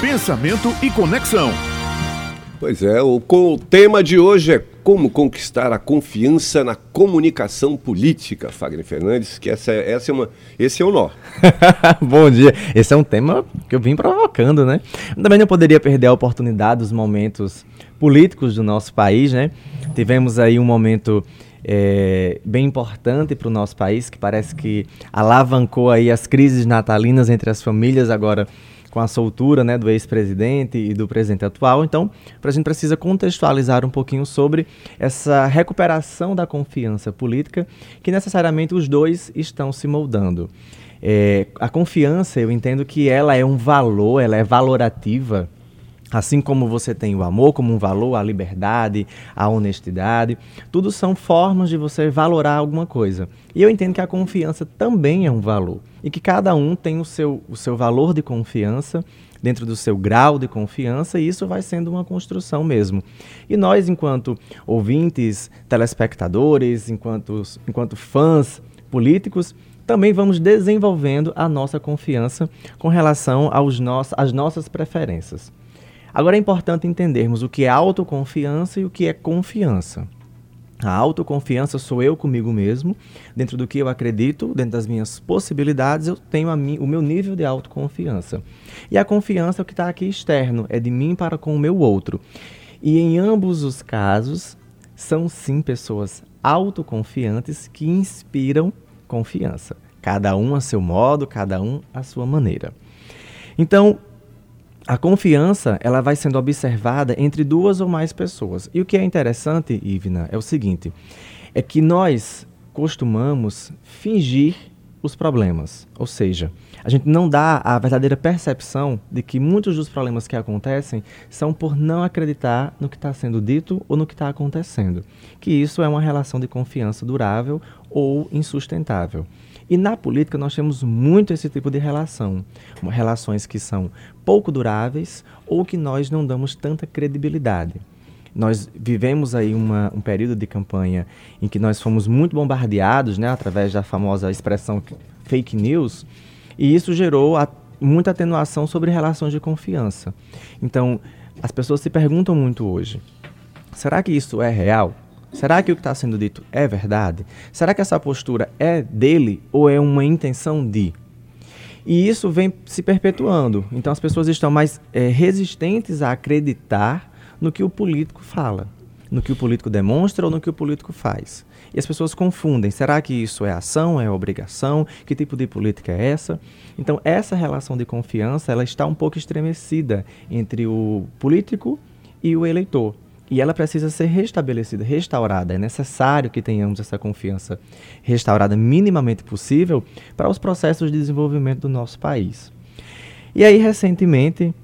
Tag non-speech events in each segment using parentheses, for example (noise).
pensamento e conexão. Pois é, o, o tema de hoje é como conquistar a confiança na comunicação política, Fagner Fernandes, que essa, essa é uma, esse é o nó. (laughs) Bom dia. Esse é um tema que eu vim provocando, né? Também não poderia perder a oportunidade dos momentos políticos do nosso país, né? Tivemos aí um momento é, bem importante para o nosso país, que parece que alavancou aí as crises natalinas entre as famílias agora com a soltura né, do ex-presidente e do presidente atual. Então, a gente precisa contextualizar um pouquinho sobre essa recuperação da confiança política, que necessariamente os dois estão se moldando. É, a confiança, eu entendo que ela é um valor, ela é valorativa Assim como você tem o amor como um valor, a liberdade, a honestidade, tudo são formas de você valorar alguma coisa. E eu entendo que a confiança também é um valor. E que cada um tem o seu, o seu valor de confiança dentro do seu grau de confiança, e isso vai sendo uma construção mesmo. E nós, enquanto ouvintes, telespectadores, enquanto, enquanto fãs políticos, também vamos desenvolvendo a nossa confiança com relação aos nosso, às nossas preferências. Agora é importante entendermos o que é autoconfiança e o que é confiança. A autoconfiança sou eu comigo mesmo, dentro do que eu acredito, dentro das minhas possibilidades, eu tenho o meu nível de autoconfiança. E a confiança é o que está aqui externo, é de mim para com o meu outro. E em ambos os casos, são sim pessoas autoconfiantes que inspiram confiança. Cada um a seu modo, cada um a sua maneira. Então, a confiança ela vai sendo observada entre duas ou mais pessoas. E o que é interessante, Ivna, é o seguinte: é que nós costumamos fingir os problemas. Ou seja, a gente não dá a verdadeira percepção de que muitos dos problemas que acontecem são por não acreditar no que está sendo dito ou no que está acontecendo. Que isso é uma relação de confiança durável ou insustentável. E na política nós temos muito esse tipo de relação, relações que são pouco duráveis ou que nós não damos tanta credibilidade. Nós vivemos aí uma, um período de campanha em que nós fomos muito bombardeados, né, através da famosa expressão fake news, e isso gerou a, muita atenuação sobre relações de confiança. Então, as pessoas se perguntam muito hoje: será que isso é real? Será que o que está sendo dito é verdade? Será que essa postura é dele ou é uma intenção de? E isso vem se perpetuando. Então as pessoas estão mais é, resistentes a acreditar no que o político fala, no que o político demonstra ou no que o político faz. E as pessoas confundem: será que isso é ação, é obrigação? Que tipo de política é essa? Então essa relação de confiança ela está um pouco estremecida entre o político e o eleitor e ela precisa ser restabelecida, restaurada. É necessário que tenhamos essa confiança restaurada minimamente possível para os processos de desenvolvimento do nosso país. E aí, recentemente,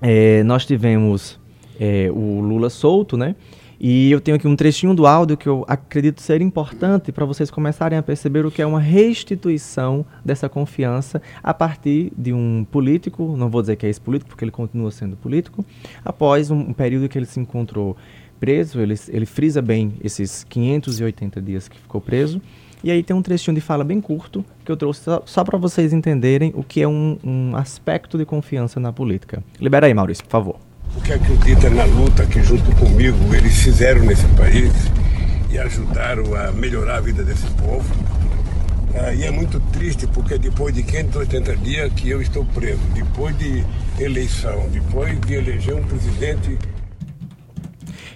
é, nós tivemos é, o Lula solto, né? E eu tenho aqui um trechinho do áudio que eu acredito ser importante para vocês começarem a perceber o que é uma restituição dessa confiança a partir de um político, não vou dizer que é esse político, porque ele continua sendo político, após um, um período que ele se encontrou preso, ele, ele frisa bem esses 580 dias que ficou preso, e aí tem um trechinho de fala bem curto que eu trouxe só, só para vocês entenderem o que é um, um aspecto de confiança na política. Libera aí, Maurício, por favor porque acredita na luta que, junto comigo, eles fizeram nesse país e ajudaram a melhorar a vida desse povo. Ah, e é muito triste porque depois de 580 dias que eu estou preso, depois de eleição, depois de eleger um presidente.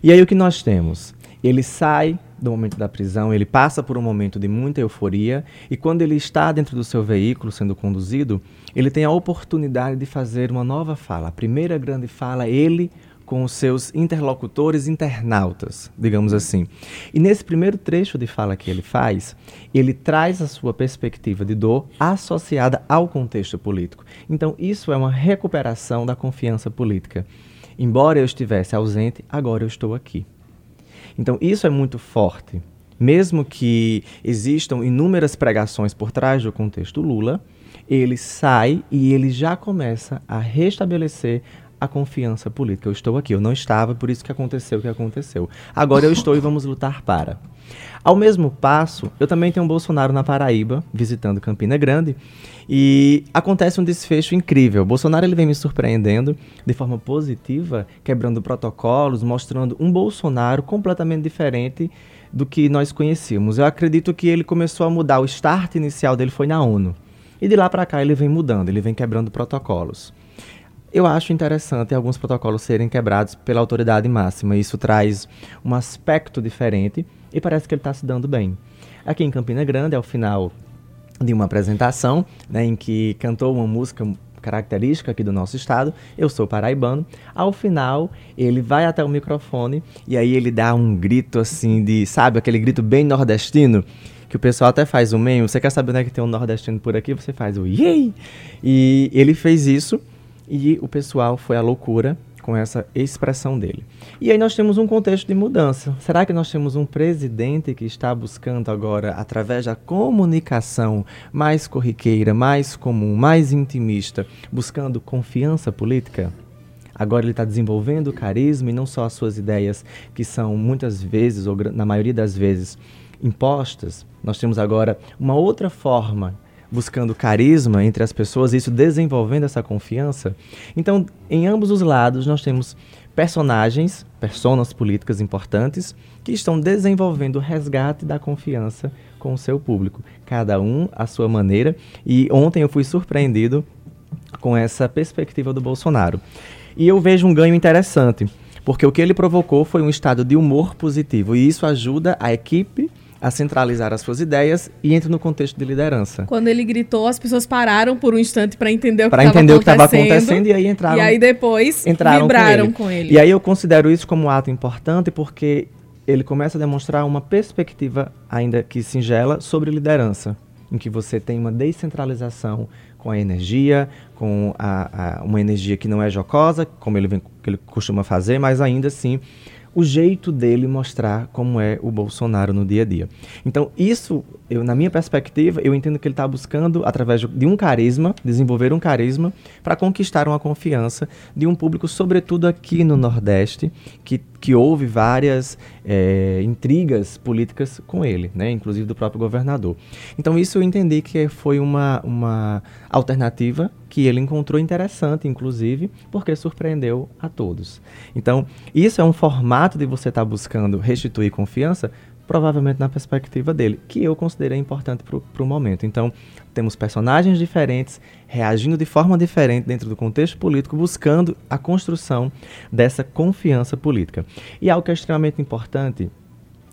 E aí o que nós temos? Ele sai do momento da prisão, ele passa por um momento de muita euforia e quando ele está dentro do seu veículo sendo conduzido, ele tem a oportunidade de fazer uma nova fala. A primeira grande fala, ele com os seus interlocutores internautas, digamos assim. E nesse primeiro trecho de fala que ele faz, ele traz a sua perspectiva de dor associada ao contexto político. Então, isso é uma recuperação da confiança política. Embora eu estivesse ausente, agora eu estou aqui. Então, isso é muito forte. Mesmo que existam inúmeras pregações por trás do contexto Lula, ele sai e ele já começa a restabelecer a confiança política. Eu estou aqui, eu não estava, por isso que aconteceu o que aconteceu. Agora eu estou e vamos lutar para. Ao mesmo passo, eu também tenho um Bolsonaro na Paraíba, visitando Campina Grande, e acontece um desfecho incrível. Bolsonaro ele vem me surpreendendo de forma positiva, quebrando protocolos, mostrando um Bolsonaro completamente diferente do que nós conhecíamos. Eu acredito que ele começou a mudar, o start inicial dele foi na ONU. E de lá para cá ele vem mudando, ele vem quebrando protocolos. Eu acho interessante alguns protocolos serem quebrados pela autoridade máxima. Isso traz um aspecto diferente e parece que ele está se dando bem. Aqui em Campina Grande, ao final de uma apresentação, né, em que cantou uma música característica aqui do nosso estado, eu sou paraibano. Ao final, ele vai até o microfone e aí ele dá um grito assim de, sabe, aquele grito bem nordestino, que o pessoal até faz um meme. Você quer saber onde é que tem um nordestino por aqui? Você faz o yay! E ele fez isso e o pessoal foi à loucura com essa expressão dele. E aí nós temos um contexto de mudança. Será que nós temos um presidente que está buscando agora, através da comunicação mais corriqueira, mais comum, mais intimista, buscando confiança política? Agora ele está desenvolvendo carisma e não só as suas ideias, que são muitas vezes, ou na maioria das vezes, impostas. Nós temos agora uma outra forma buscando carisma entre as pessoas, isso desenvolvendo essa confiança. Então, em ambos os lados, nós temos personagens, personas políticas importantes, que estão desenvolvendo o resgate da confiança com o seu público, cada um à sua maneira. E ontem eu fui surpreendido com essa perspectiva do Bolsonaro. E eu vejo um ganho interessante, porque o que ele provocou foi um estado de humor positivo, e isso ajuda a equipe a centralizar as suas ideias e entra no contexto de liderança. Quando ele gritou, as pessoas pararam por um instante para entender o que estava acontecendo e aí entraram. E aí depois entraram vibraram com ele. com ele. E aí eu considero isso como um ato importante porque ele começa a demonstrar uma perspectiva ainda que singela sobre liderança, em que você tem uma descentralização com a energia, com a, a, uma energia que não é jocosa, como ele, vem, que ele costuma fazer, mas ainda assim o jeito dele mostrar como é o Bolsonaro no dia a dia. Então, isso, eu, na minha perspectiva, eu entendo que ele está buscando, através de um carisma, desenvolver um carisma para conquistar uma confiança de um público, sobretudo aqui no Nordeste, que, que houve várias é, intrigas políticas com ele, né, inclusive do próprio governador. Então, isso eu entendi que foi uma, uma alternativa que ele encontrou interessante, inclusive, porque surpreendeu a todos. Então, isso é um formato de você estar tá buscando restituir confiança, provavelmente na perspectiva dele, que eu considerei importante para o momento. Então, temos personagens diferentes reagindo de forma diferente dentro do contexto político, buscando a construção dessa confiança política. E algo que é extremamente importante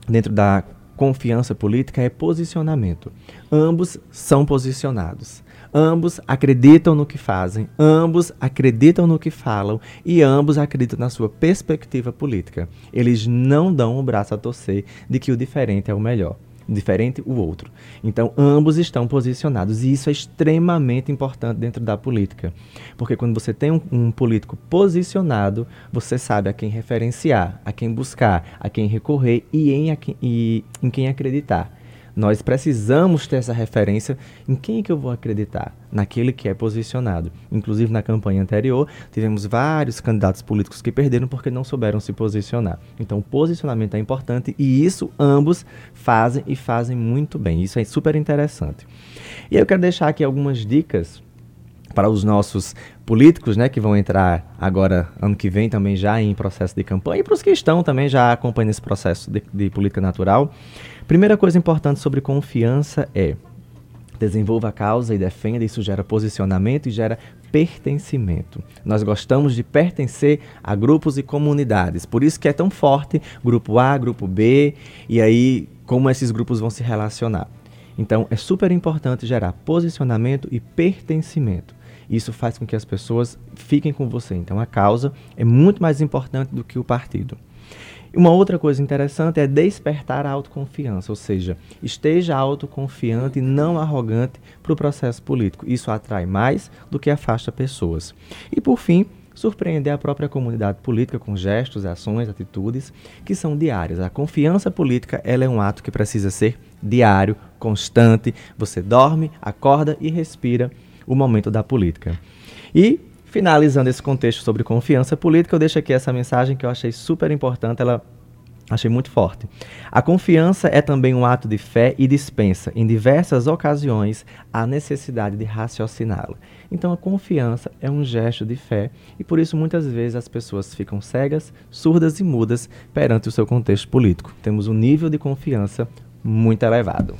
dentro da confiança política é posicionamento. Ambos são posicionados. Ambos acreditam no que fazem, ambos acreditam no que falam e ambos acreditam na sua perspectiva política. Eles não dão o braço a torcer de que o diferente é o melhor diferente o outro. Então, ambos estão posicionados e isso é extremamente importante dentro da política, porque quando você tem um, um, político posicionado, você sabe a quem referenciar, a quem buscar, a quem recorrer e em, a, e, em quem acreditar. Nós precisamos ter essa referência em quem que eu vou acreditar, naquele que é posicionado. Inclusive na campanha anterior, tivemos vários candidatos políticos que perderam porque não souberam se posicionar. Então, o posicionamento é importante e isso ambos fazem e fazem muito bem. Isso é super interessante. E eu quero deixar aqui algumas dicas para os nossos políticos, né, que vão entrar agora ano que vem também já em processo de campanha e para os que estão também já acompanhando esse processo de, de política natural. Primeira coisa importante sobre confiança é desenvolva a causa e defenda, isso gera posicionamento e gera pertencimento. Nós gostamos de pertencer a grupos e comunidades, por isso que é tão forte grupo A, grupo B, e aí como esses grupos vão se relacionar. Então é super importante gerar posicionamento e pertencimento. Isso faz com que as pessoas fiquem com você. Então a causa é muito mais importante do que o partido. Uma outra coisa interessante é despertar a autoconfiança, ou seja, esteja autoconfiante e não arrogante para o processo político. Isso atrai mais do que afasta pessoas. E por fim, surpreender a própria comunidade política com gestos, ações, atitudes que são diárias. A confiança política ela é um ato que precisa ser diário, constante. Você dorme, acorda e respira o momento da política. E finalizando esse contexto sobre confiança política, eu deixo aqui essa mensagem que eu achei super importante, ela achei muito forte. A confiança é também um ato de fé e dispensa, em diversas ocasiões, a necessidade de raciociná-la. Então, a confiança é um gesto de fé e por isso muitas vezes as pessoas ficam cegas, surdas e mudas perante o seu contexto político. Temos um nível de confiança muito elevado.